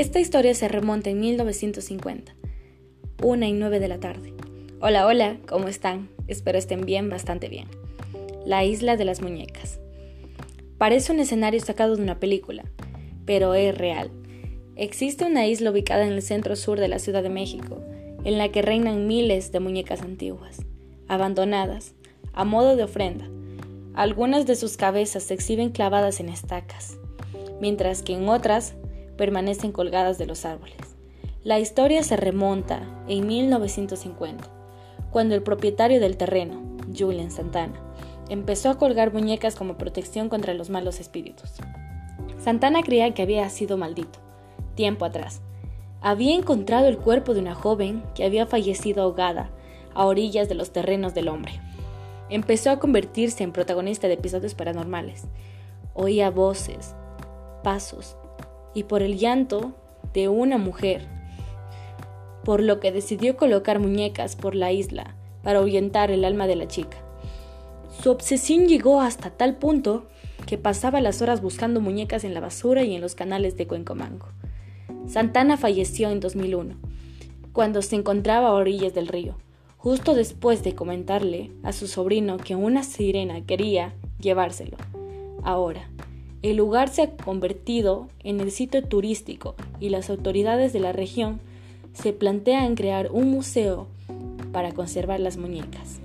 Esta historia se remonta en 1950, una y nueve de la tarde. Hola, hola, ¿cómo están? Espero estén bien, bastante bien. La isla de las muñecas. Parece un escenario sacado de una película, pero es real. Existe una isla ubicada en el centro sur de la Ciudad de México, en la que reinan miles de muñecas antiguas, abandonadas, a modo de ofrenda. Algunas de sus cabezas se exhiben clavadas en estacas, mientras que en otras permanecen colgadas de los árboles. La historia se remonta en 1950, cuando el propietario del terreno, Julian Santana, empezó a colgar muñecas como protección contra los malos espíritus. Santana creía que había sido maldito, tiempo atrás. Había encontrado el cuerpo de una joven que había fallecido ahogada a orillas de los terrenos del hombre. Empezó a convertirse en protagonista de episodios paranormales. Oía voces, pasos y por el llanto de una mujer, por lo que decidió colocar muñecas por la isla para ahuyentar el alma de la chica. Su obsesión llegó hasta tal punto que pasaba las horas buscando muñecas en la basura y en los canales de Cuencomango. Santana falleció en 2001, cuando se encontraba a orillas del río, justo después de comentarle a su sobrino que una sirena quería llevárselo. Ahora, el lugar se ha convertido en el sitio turístico y las autoridades de la región se plantean crear un museo para conservar las muñecas.